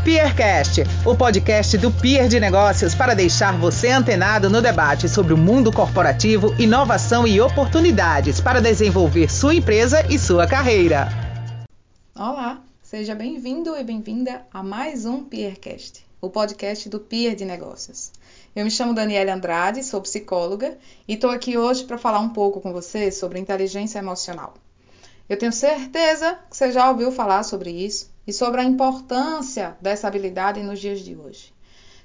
Peercast, o podcast do Peer de Negócios para deixar você antenado no debate sobre o mundo corporativo, inovação e oportunidades para desenvolver sua empresa e sua carreira. Olá, seja bem-vindo e bem-vinda a mais um Peercast, o podcast do Peer de Negócios. Eu me chamo Daniela Andrade, sou psicóloga e estou aqui hoje para falar um pouco com você sobre inteligência emocional. Eu tenho certeza que você já ouviu falar sobre isso e sobre a importância dessa habilidade nos dias de hoje.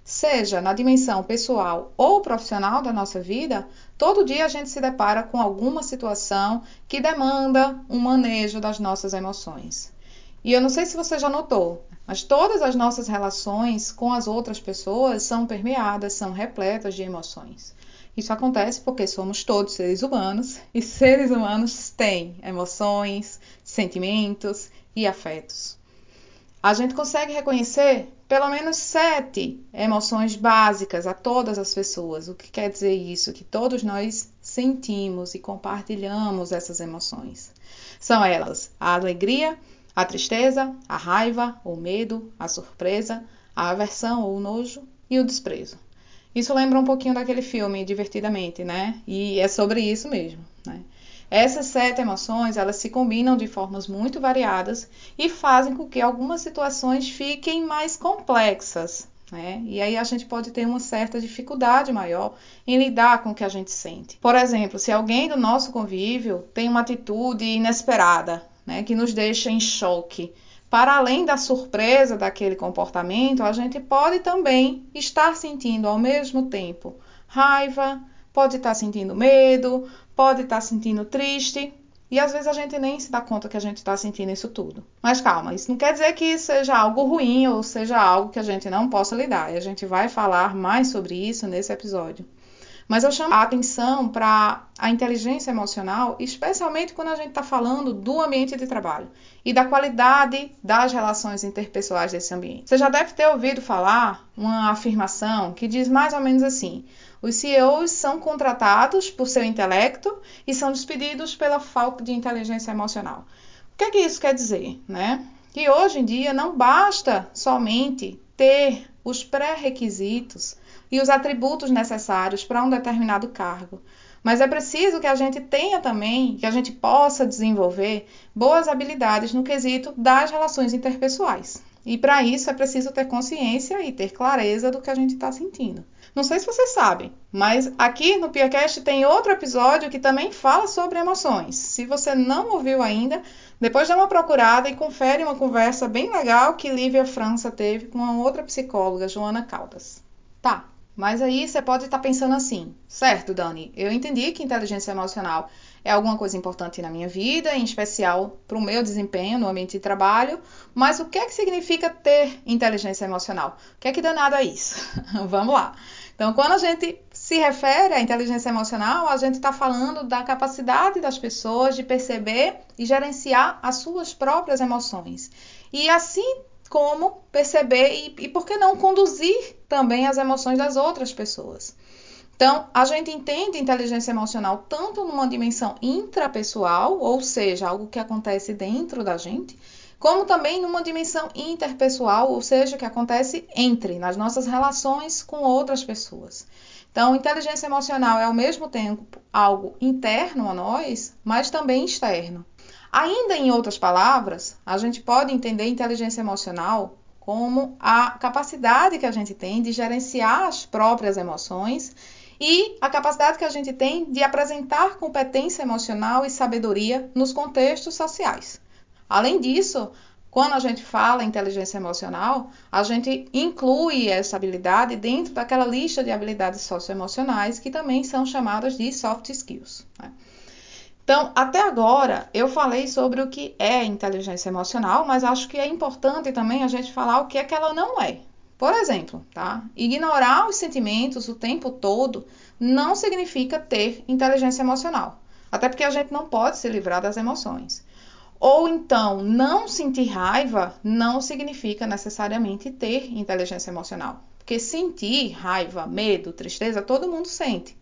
Seja na dimensão pessoal ou profissional da nossa vida, todo dia a gente se depara com alguma situação que demanda um manejo das nossas emoções. E eu não sei se você já notou, mas todas as nossas relações com as outras pessoas são permeadas, são repletas de emoções. Isso acontece porque somos todos seres humanos e seres humanos têm emoções, sentimentos e afetos. A gente consegue reconhecer pelo menos sete emoções básicas a todas as pessoas. O que quer dizer isso? Que todos nós sentimos e compartilhamos essas emoções. São elas a alegria, a tristeza, a raiva, o medo, a surpresa, a aversão ou o nojo e o desprezo. Isso lembra um pouquinho daquele filme Divertidamente, né? E é sobre isso mesmo, né? Essas sete emoções, elas se combinam de formas muito variadas e fazem com que algumas situações fiquem mais complexas, né? E aí a gente pode ter uma certa dificuldade maior em lidar com o que a gente sente. Por exemplo, se alguém do nosso convívio tem uma atitude inesperada, né, que nos deixa em choque, para além da surpresa daquele comportamento, a gente pode também estar sentindo ao mesmo tempo raiva, pode estar sentindo medo, pode estar sentindo triste. E às vezes a gente nem se dá conta que a gente está sentindo isso tudo. Mas calma, isso não quer dizer que seja algo ruim ou seja algo que a gente não possa lidar. E a gente vai falar mais sobre isso nesse episódio. Mas eu chamo a atenção para a inteligência emocional, especialmente quando a gente está falando do ambiente de trabalho e da qualidade das relações interpessoais desse ambiente. Você já deve ter ouvido falar uma afirmação que diz mais ou menos assim: os CEOs são contratados por seu intelecto e são despedidos pela falta de inteligência emocional. O que, é que isso quer dizer, né? Que hoje em dia não basta somente ter os pré-requisitos e os atributos necessários para um determinado cargo. Mas é preciso que a gente tenha também, que a gente possa desenvolver boas habilidades no quesito das relações interpessoais. E para isso é preciso ter consciência e ter clareza do que a gente está sentindo. Não sei se vocês sabem, mas aqui no PiaCast tem outro episódio que também fala sobre emoções. Se você não ouviu ainda, depois dá uma procurada e confere uma conversa bem legal que Lívia França teve com uma outra psicóloga, Joana Caldas. Tá, mas aí você pode estar pensando assim, certo, Dani? Eu entendi que inteligência emocional é alguma coisa importante na minha vida, em especial para o meu desempenho no ambiente de trabalho, mas o que é que significa ter inteligência emocional? O que é que danado é isso? Vamos lá. Então, quando a gente se refere à inteligência emocional, a gente está falando da capacidade das pessoas de perceber e gerenciar as suas próprias emoções. E assim como perceber e, e por que não conduzir também as emoções das outras pessoas. Então, a gente entende inteligência emocional tanto numa dimensão intrapessoal, ou seja, algo que acontece dentro da gente, como também numa dimensão interpessoal, ou seja, que acontece entre, nas nossas relações com outras pessoas. Então, inteligência emocional é ao mesmo tempo algo interno a nós, mas também externo. Ainda em outras palavras, a gente pode entender inteligência emocional como a capacidade que a gente tem de gerenciar as próprias emoções e a capacidade que a gente tem de apresentar competência emocional e sabedoria nos contextos sociais. Além disso, quando a gente fala inteligência emocional, a gente inclui essa habilidade dentro daquela lista de habilidades socioemocionais que também são chamadas de soft skills. Né? Então, até agora eu falei sobre o que é inteligência emocional, mas acho que é importante também a gente falar o que é que ela não é. Por exemplo, tá? Ignorar os sentimentos o tempo todo não significa ter inteligência emocional. Até porque a gente não pode se livrar das emoções. Ou então, não sentir raiva não significa necessariamente ter inteligência emocional. Porque sentir raiva, medo, tristeza, todo mundo sente.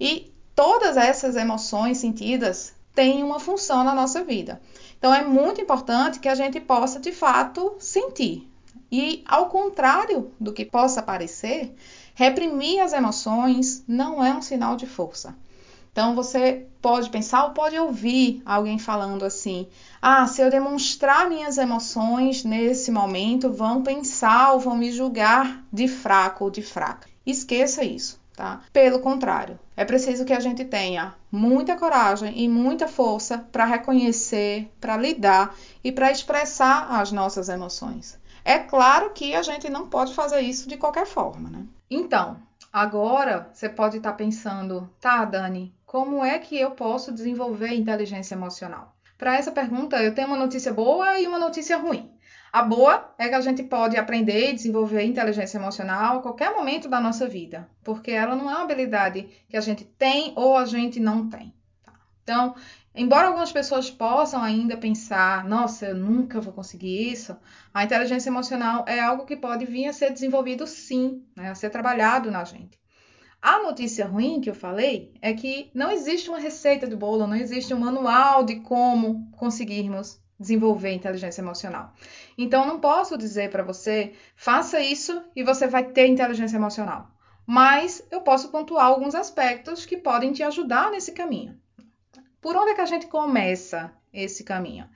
E todas essas emoções sentidas têm uma função na nossa vida. Então é muito importante que a gente possa de fato sentir. E ao contrário do que possa parecer, reprimir as emoções não é um sinal de força. Então você pode pensar ou pode ouvir alguém falando assim: "Ah, se eu demonstrar minhas emoções nesse momento, vão pensar ou vão me julgar de fraco ou de fraca". Esqueça isso, tá? Pelo contrário, é preciso que a gente tenha muita coragem e muita força para reconhecer, para lidar e para expressar as nossas emoções. É claro que a gente não pode fazer isso de qualquer forma, né? Então, agora você pode estar pensando, tá, Dani, como é que eu posso desenvolver inteligência emocional? Para essa pergunta, eu tenho uma notícia boa e uma notícia ruim. A boa é que a gente pode aprender e desenvolver inteligência emocional a qualquer momento da nossa vida, porque ela não é uma habilidade que a gente tem ou a gente não tem. Então, embora algumas pessoas possam ainda pensar, nossa, eu nunca vou conseguir isso, a inteligência emocional é algo que pode vir a ser desenvolvido sim, né, a ser trabalhado na gente. A notícia ruim que eu falei é que não existe uma receita de bolo, não existe um manual de como conseguirmos desenvolver inteligência emocional. Então, não posso dizer para você, faça isso e você vai ter inteligência emocional. Mas eu posso pontuar alguns aspectos que podem te ajudar nesse caminho. Por onde é que a gente começa esse caminho?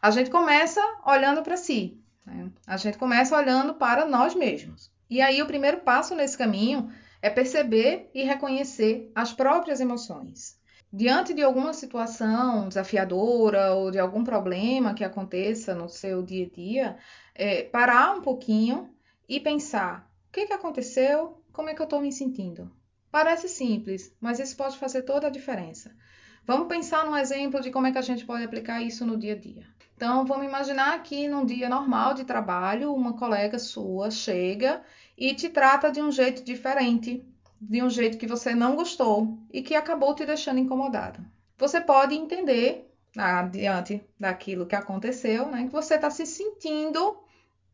A gente começa olhando para si. Né? A gente começa olhando para nós mesmos. E aí, o primeiro passo nesse caminho é perceber e reconhecer as próprias emoções. Diante de alguma situação desafiadora ou de algum problema que aconteça no seu dia a dia, é, parar um pouquinho e pensar: o que, que aconteceu? Como é que eu estou me sentindo? Parece simples, mas isso pode fazer toda a diferença. Vamos pensar num exemplo de como é que a gente pode aplicar isso no dia a dia. Então, vamos imaginar que num dia normal de trabalho, uma colega sua chega e te trata de um jeito diferente, de um jeito que você não gostou e que acabou te deixando incomodado. Você pode entender, diante daquilo que aconteceu, né, que você está se sentindo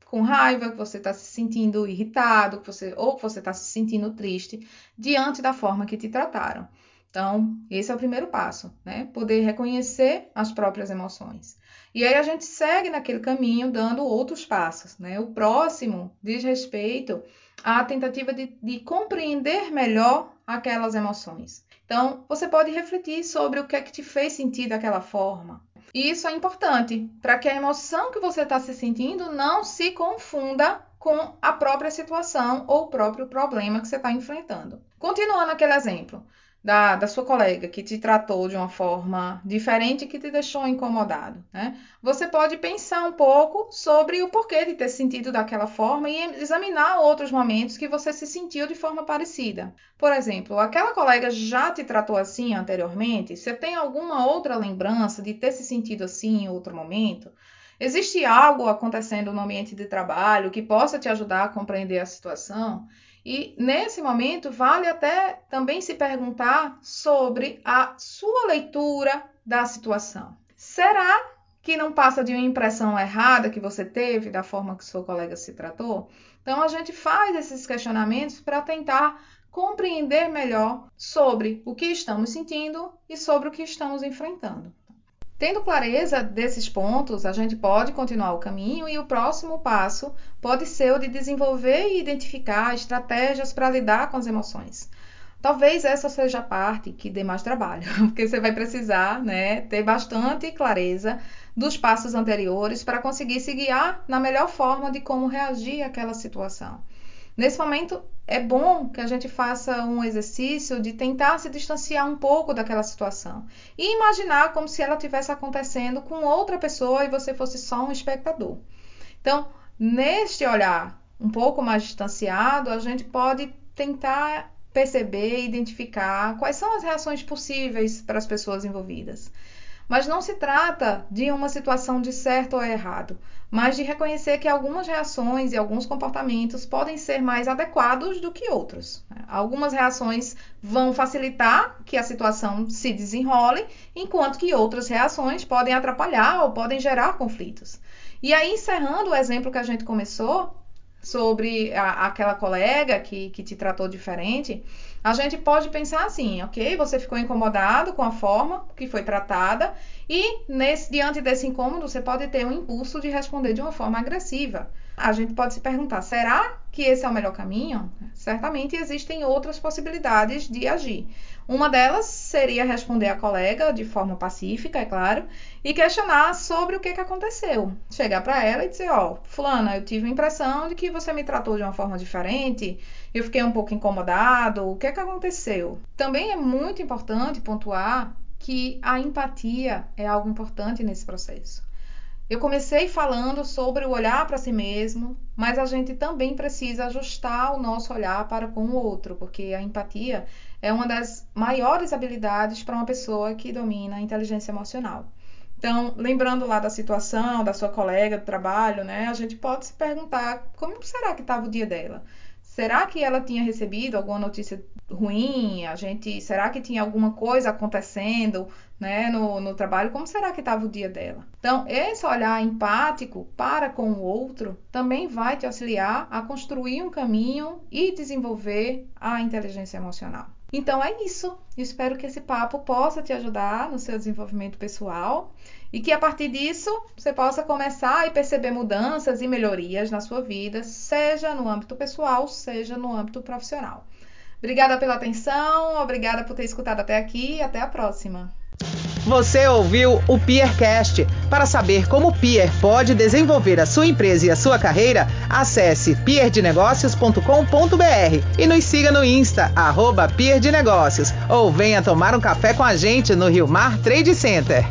com raiva, que você está se sentindo irritado, que você, ou que você está se sentindo triste diante da forma que te trataram. Então, esse é o primeiro passo, né? Poder reconhecer as próprias emoções. E aí a gente segue naquele caminho dando outros passos, né? O próximo diz respeito à tentativa de, de compreender melhor aquelas emoções. Então, você pode refletir sobre o que é que te fez sentir daquela forma. E isso é importante para que a emoção que você está se sentindo não se confunda com a própria situação ou o próprio problema que você está enfrentando. Continuando aquele exemplo da, da sua colega que te tratou de uma forma diferente que te deixou incomodado, né? Você pode pensar um pouco sobre o porquê de ter sentido daquela forma e examinar outros momentos que você se sentiu de forma parecida. Por exemplo, aquela colega já te tratou assim anteriormente? Você tem alguma outra lembrança de ter se sentido assim em outro momento? Existe algo acontecendo no ambiente de trabalho que possa te ajudar a compreender a situação? E nesse momento, vale até também se perguntar sobre a sua leitura da situação. Será que não passa de uma impressão errada que você teve da forma que sua colega se tratou? Então, a gente faz esses questionamentos para tentar compreender melhor sobre o que estamos sentindo e sobre o que estamos enfrentando. Tendo clareza desses pontos, a gente pode continuar o caminho e o próximo passo pode ser o de desenvolver e identificar estratégias para lidar com as emoções. Talvez essa seja a parte que dê mais trabalho, porque você vai precisar né, ter bastante clareza dos passos anteriores para conseguir se guiar na melhor forma de como reagir àquela situação. Nesse momento, é bom que a gente faça um exercício de tentar se distanciar um pouco daquela situação e imaginar como se ela tivesse acontecendo com outra pessoa e você fosse só um espectador. Então, neste olhar um pouco mais distanciado, a gente pode tentar perceber identificar quais são as reações possíveis para as pessoas envolvidas. Mas não se trata de uma situação de certo ou errado, mas de reconhecer que algumas reações e alguns comportamentos podem ser mais adequados do que outros. Algumas reações vão facilitar que a situação se desenrole, enquanto que outras reações podem atrapalhar ou podem gerar conflitos. E aí, encerrando o exemplo que a gente começou sobre a, aquela colega que, que te tratou diferente, a gente pode pensar assim, ok? Você ficou incomodado com a forma que foi tratada e nesse, diante desse incômodo você pode ter um impulso de responder de uma forma agressiva. a gente pode se perguntar: será que esse é o melhor caminho? Certamente existem outras possibilidades de agir. Uma delas seria responder a colega de forma pacífica, é claro, e questionar sobre o que, que aconteceu. Chegar para ela e dizer: Ó, oh, Fulana, eu tive a impressão de que você me tratou de uma forma diferente, eu fiquei um pouco incomodado, o que, que aconteceu? Também é muito importante pontuar que a empatia é algo importante nesse processo. Eu comecei falando sobre o olhar para si mesmo, mas a gente também precisa ajustar o nosso olhar para com o outro, porque a empatia é uma das maiores habilidades para uma pessoa que domina a inteligência emocional. Então, lembrando lá da situação da sua colega do trabalho, né, a gente pode se perguntar como será que estava o dia dela? Será que ela tinha recebido alguma notícia ruim? A gente, será que tinha alguma coisa acontecendo, né, no, no trabalho? Como será que estava o dia dela? Então, esse olhar empático para com o outro também vai te auxiliar a construir um caminho e desenvolver a inteligência emocional. Então é isso. Espero que esse papo possa te ajudar no seu desenvolvimento pessoal e que a partir disso você possa começar a perceber mudanças e melhorias na sua vida, seja no âmbito pessoal, seja no âmbito profissional. Obrigada pela atenção, obrigada por ter escutado até aqui e até a próxima. Você ouviu o Peercast. Para saber como o Peer pode desenvolver a sua empresa e a sua carreira, acesse peerdenegócios.com.br e nos siga no Insta, arroba Peer de Negócios, ou venha tomar um café com a gente no Rio Mar Trade Center.